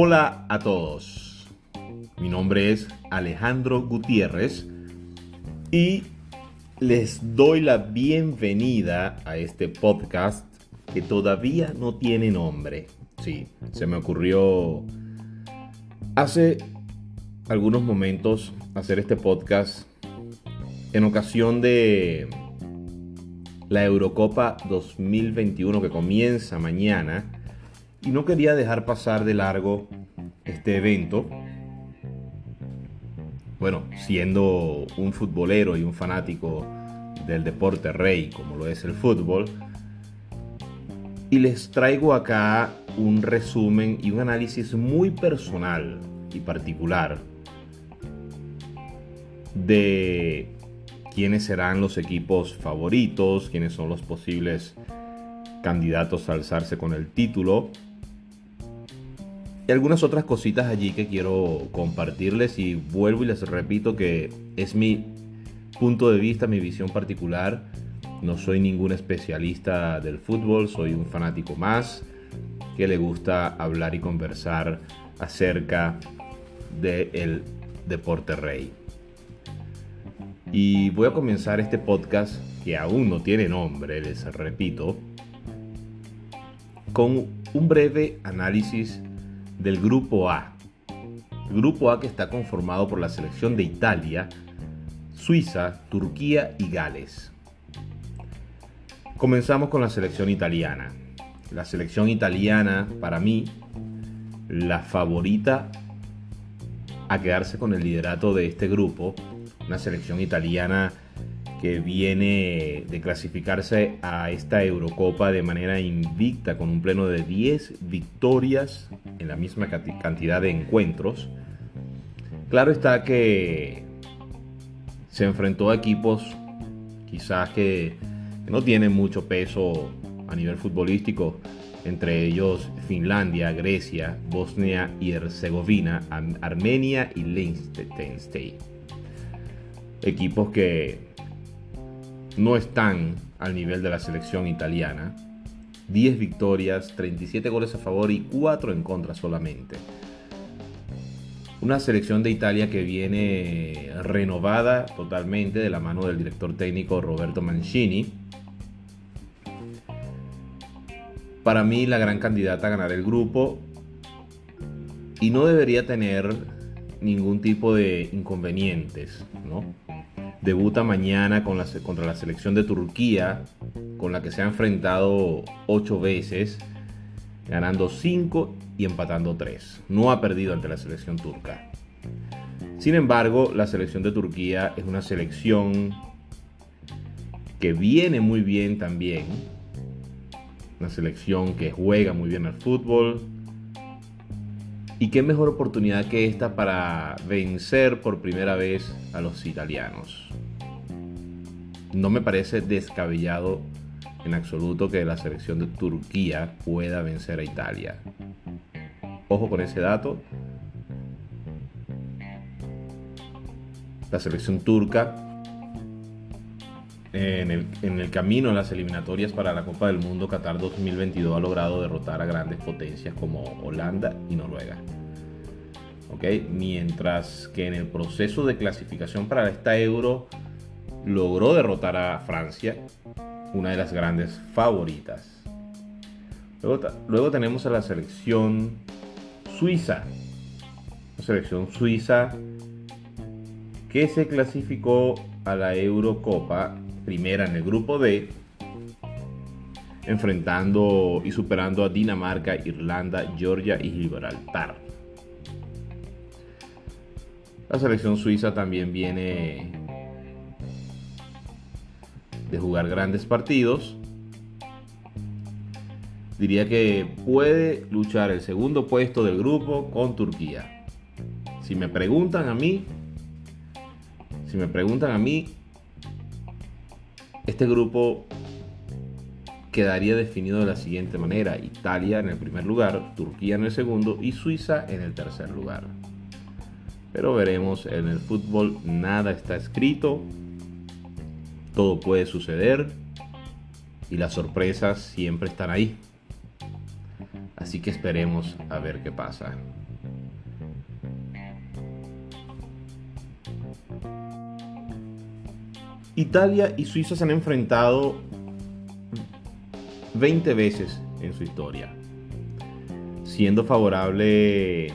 Hola a todos. Mi nombre es Alejandro Gutiérrez y les doy la bienvenida a este podcast que todavía no tiene nombre. Sí, se me ocurrió hace algunos momentos hacer este podcast en ocasión de la Eurocopa 2021 que comienza mañana y no quería dejar pasar de largo este evento. Bueno, siendo un futbolero y un fanático del deporte rey como lo es el fútbol, y les traigo acá un resumen y un análisis muy personal y particular de quiénes serán los equipos favoritos, quiénes son los posibles candidatos a alzarse con el título. Y algunas otras cositas allí que quiero compartirles y vuelvo y les repito que es mi punto de vista, mi visión particular. No soy ningún especialista del fútbol, soy un fanático más que le gusta hablar y conversar acerca del deporte rey. Y voy a comenzar este podcast, que aún no tiene nombre, les repito, con un breve análisis del grupo A. El grupo A que está conformado por la selección de Italia, Suiza, Turquía y Gales. Comenzamos con la selección italiana. La selección italiana, para mí, la favorita a quedarse con el liderato de este grupo una selección italiana que viene de clasificarse a esta Eurocopa de manera invicta con un pleno de 10 victorias en la misma cantidad de encuentros. Claro está que se enfrentó a equipos quizás que no tienen mucho peso a nivel futbolístico, entre ellos Finlandia, Grecia, Bosnia y Herzegovina, Armenia y Liechtenstein equipos que no están al nivel de la selección italiana. 10 victorias, 37 goles a favor y 4 en contra solamente. Una selección de Italia que viene renovada totalmente de la mano del director técnico Roberto Mancini. Para mí la gran candidata a ganar el grupo y no debería tener ningún tipo de inconvenientes, ¿no? Debuta mañana con contra la selección de Turquía, con la que se ha enfrentado ocho veces, ganando cinco y empatando tres. No ha perdido ante la selección turca. Sin embargo, la selección de Turquía es una selección que viene muy bien también. Una selección que juega muy bien al fútbol, y qué mejor oportunidad que esta para vencer por primera vez a los italianos. No me parece descabellado en absoluto que la selección de Turquía pueda vencer a Italia. Ojo con ese dato. La selección turca en el, en el, camino en las eliminatorias para la Copa del Mundo Qatar 2022 ha logrado derrotar a grandes potencias como Holanda y Noruega. ¿Okay? Mientras que en el proceso de clasificación para esta Euro logró derrotar a Francia, una de las grandes favoritas. Luego, luego tenemos a la selección suiza. La selección suiza que se clasificó a la Eurocopa primera en el grupo D, enfrentando y superando a Dinamarca, Irlanda, Georgia y Gibraltar. La selección suiza también viene de jugar grandes partidos. Diría que puede luchar el segundo puesto del grupo con Turquía. Si me preguntan a mí, si me preguntan a mí, este grupo quedaría definido de la siguiente manera. Italia en el primer lugar, Turquía en el segundo y Suiza en el tercer lugar. Pero veremos, en el fútbol nada está escrito, todo puede suceder y las sorpresas siempre están ahí. Así que esperemos a ver qué pasa. Italia y Suiza se han enfrentado 20 veces en su historia, siendo favorable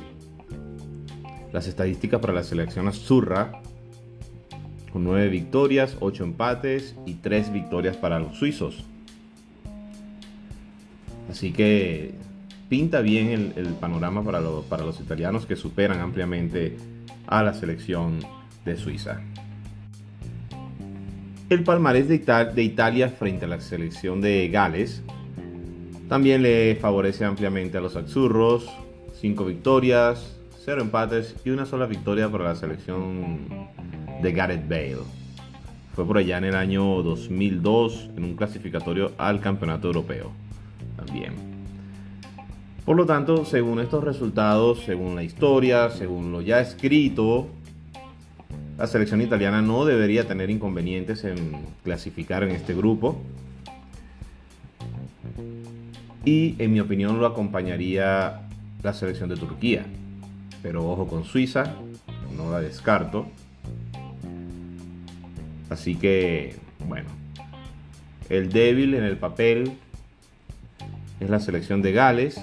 las estadísticas para la selección azurra, con 9 victorias, 8 empates y 3 victorias para los suizos. Así que pinta bien el, panorama para, para los italianos que superan ampliamente a la selección de Suiza. El palmarés de, Italia frente a la selección de Gales también le favorece ampliamente a los Axurros, 5 victorias, 0 empates y una sola victoria para la selección de Gareth Bale. Fue por allá en el año 2002 en un clasificatorio al Campeonato Europeo. También. Por lo tanto, según estos resultados, según la historia, según lo ya escrito, la selección italiana no debería tener inconvenientes en clasificar en este grupo. Y en mi opinión lo acompañaría la selección de Turquía. Pero ojo con Suiza, no la descarto. Así que, bueno, el débil en el papel es la selección de Gales.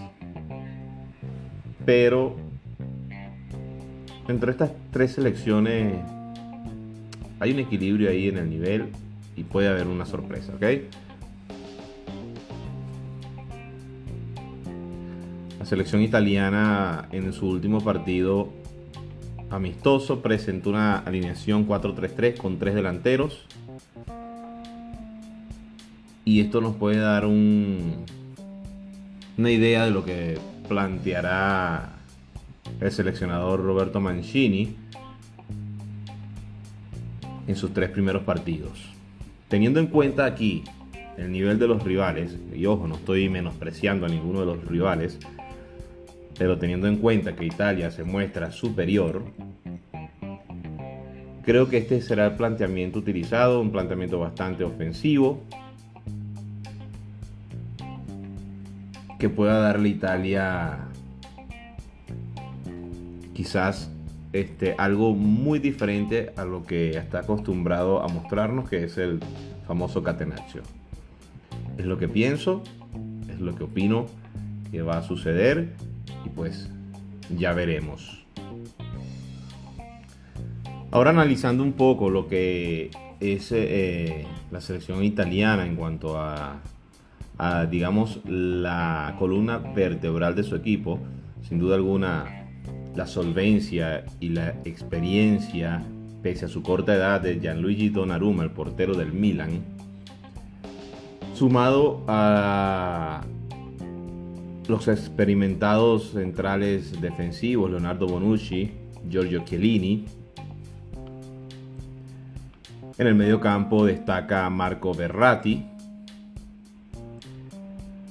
Pero entre estas tres selecciones hay un equilibrio ahí en el nivel y puede haber una sorpresa, ¿ok? La selección italiana en su último partido amistoso presentó una alineación 4-3-3 con tres delanteros. Y esto nos puede dar un, una idea de lo que planteará el seleccionador Roberto Mancini en sus tres primeros partidos. Teniendo en cuenta aquí el nivel de los rivales, y ojo, no estoy menospreciando a ninguno de los rivales, pero teniendo en cuenta que Italia se muestra superior, creo que este será el planteamiento utilizado, un planteamiento bastante ofensivo, que pueda darle Italia quizás este, algo muy diferente a lo que está acostumbrado a mostrarnos, que es el famoso catenaccio. Es lo que pienso, es lo que opino que va a suceder y pues ya veremos. Ahora analizando un poco lo que es eh, la selección italiana en cuanto a, a, digamos, la columna vertebral de su equipo, sin duda alguna la solvencia y la experiencia, pese a su corta edad, de Gianluigi Donnarumma, el portero del Milan, sumado a los experimentados centrales defensivos, Leonardo Bonucci, Giorgio Chiellini. En el medio campo destaca Marco Berratti,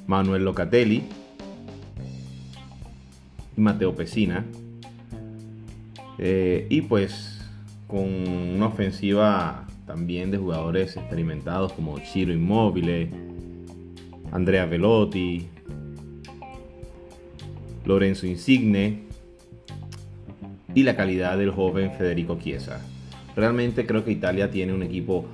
Manuel Locatelli y Matteo Pessina. Eh, y pues con una ofensiva también de jugadores experimentados como Ciro Immobile, Andrea Velotti, Lorenzo Insigne y la calidad del joven Federico Chiesa. Realmente creo que Italia tiene un equipo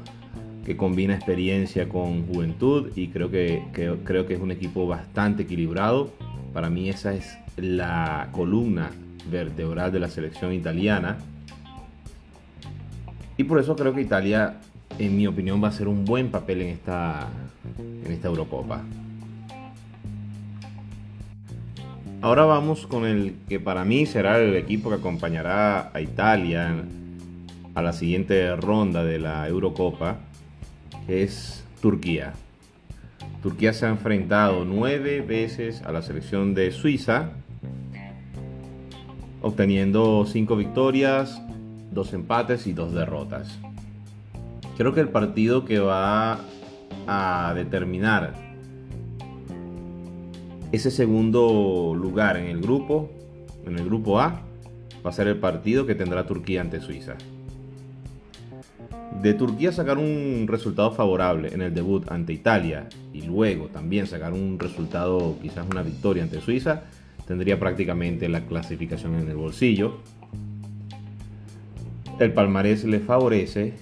que combina experiencia con juventud y creo que, creo que es un equipo bastante equilibrado. Para mí esa es la columna vertebral de la selección italiana. Y por eso creo que Italia, en mi opinión, va a ser un buen papel en esta, en esta Eurocopa. Ahora vamos con el que para mí será el equipo que acompañará a Italia a la siguiente ronda de la Eurocopa, es Turquía. Turquía se ha enfrentado nueve veces a la selección de Suiza obteniendo 5 victorias, 2 empates y 2 derrotas. Creo que el partido que va a determinar ese segundo lugar en el grupo, en el grupo A, va a ser el partido que tendrá Turquía ante Suiza. De Turquía sacar un resultado favorable en el debut ante Italia y luego también sacar un resultado, quizás una victoria ante Suiza, tendría prácticamente la clasificación en el bolsillo. El palmarés le favorece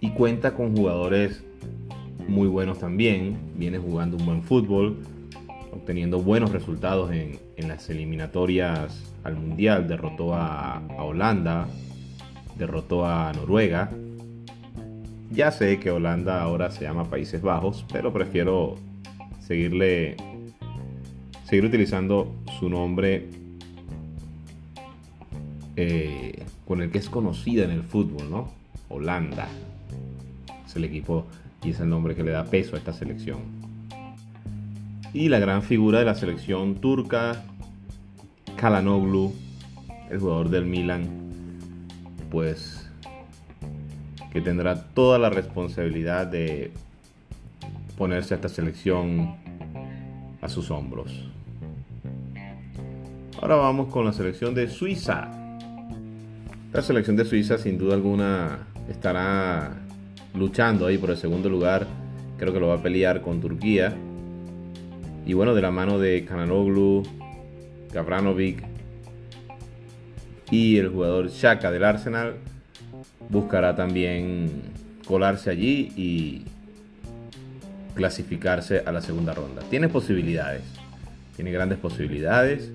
y cuenta con jugadores muy buenos también. Viene jugando un buen fútbol, obteniendo buenos resultados en, las eliminatorias al Mundial. Derrotó a, a Holanda, derrotó a Noruega. Ya sé que Holanda ahora se llama Países Bajos, pero prefiero seguirle seguir utilizando su nombre eh, con el que es conocida en el fútbol, ¿no? Holanda. Es el equipo y es el nombre que le da peso a esta selección. Y la gran figura de la selección turca, Kalanoglu, el jugador del Milan, pues que tendrá toda la responsabilidad de ponerse a esta selección a sus hombros. Ahora vamos con la selección de Suiza. La selección de Suiza sin duda alguna estará luchando ahí por el segundo lugar. Creo que lo va a pelear con Turquía. Y bueno, de la mano de Kananoglu, Gavranovic y el jugador Shaka del Arsenal, buscará también colarse allí y clasificarse a la segunda ronda. Tiene posibilidades, tiene grandes posibilidades.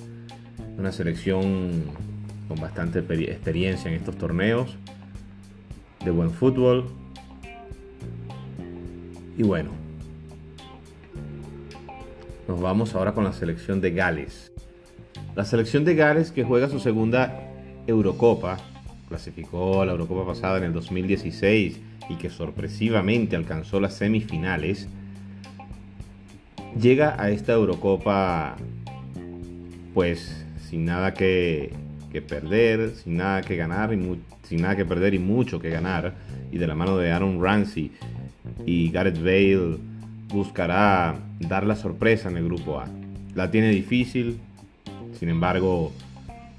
Una selección con bastante experiencia en estos torneos, de buen fútbol. Y bueno, nos vamos ahora con la selección de Gales. La selección de Gales que juega su segunda Eurocopa, clasificó a la Eurocopa pasada en el 2016 y que sorpresivamente alcanzó las semifinales, llega a esta Eurocopa pues sin nada que, perder, sin nada que ganar, y sin nada que perder y mucho que ganar, y de la mano de Aaron Ramsey y Gareth Bale buscará dar la sorpresa en el grupo A. La tiene difícil, sin embargo,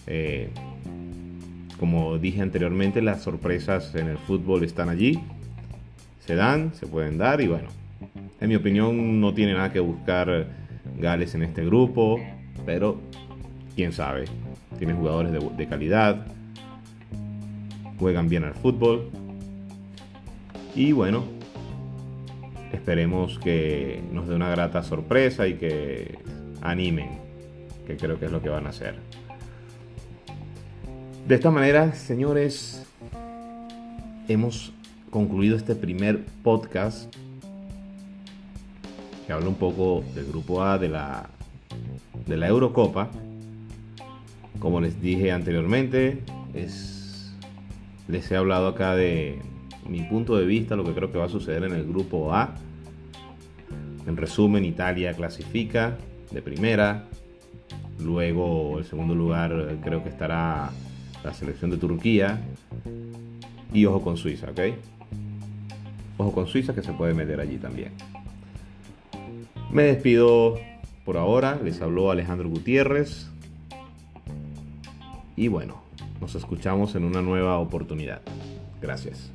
eh, como dije anteriormente, las sorpresas en el fútbol están allí, se dan, se pueden dar y bueno, en mi opinión no tiene nada que buscar Gales en este grupo, pero quién sabe. Tiene jugadores de, calidad, juegan bien al fútbol y bueno, esperemos que nos dé una grata sorpresa y que animen, que creo que es lo que van a hacer. De esta manera, señores, hemos concluido este primer podcast que habla un poco del grupo A de la, de la Eurocopa. Como les dije anteriormente, es, les he hablado acá de mi punto de vista, lo que creo que va a suceder en el grupo A. En resumen, Italia clasifica de primera. Luego, el segundo lugar creo que estará la selección de Turquía. Y ojo con Suiza, ¿ok? Ojo con Suiza que se puede meter allí también. Me despido por ahora, les habló Alejandro Gutiérrez y bueno, nos escuchamos en una nueva oportunidad. Gracias.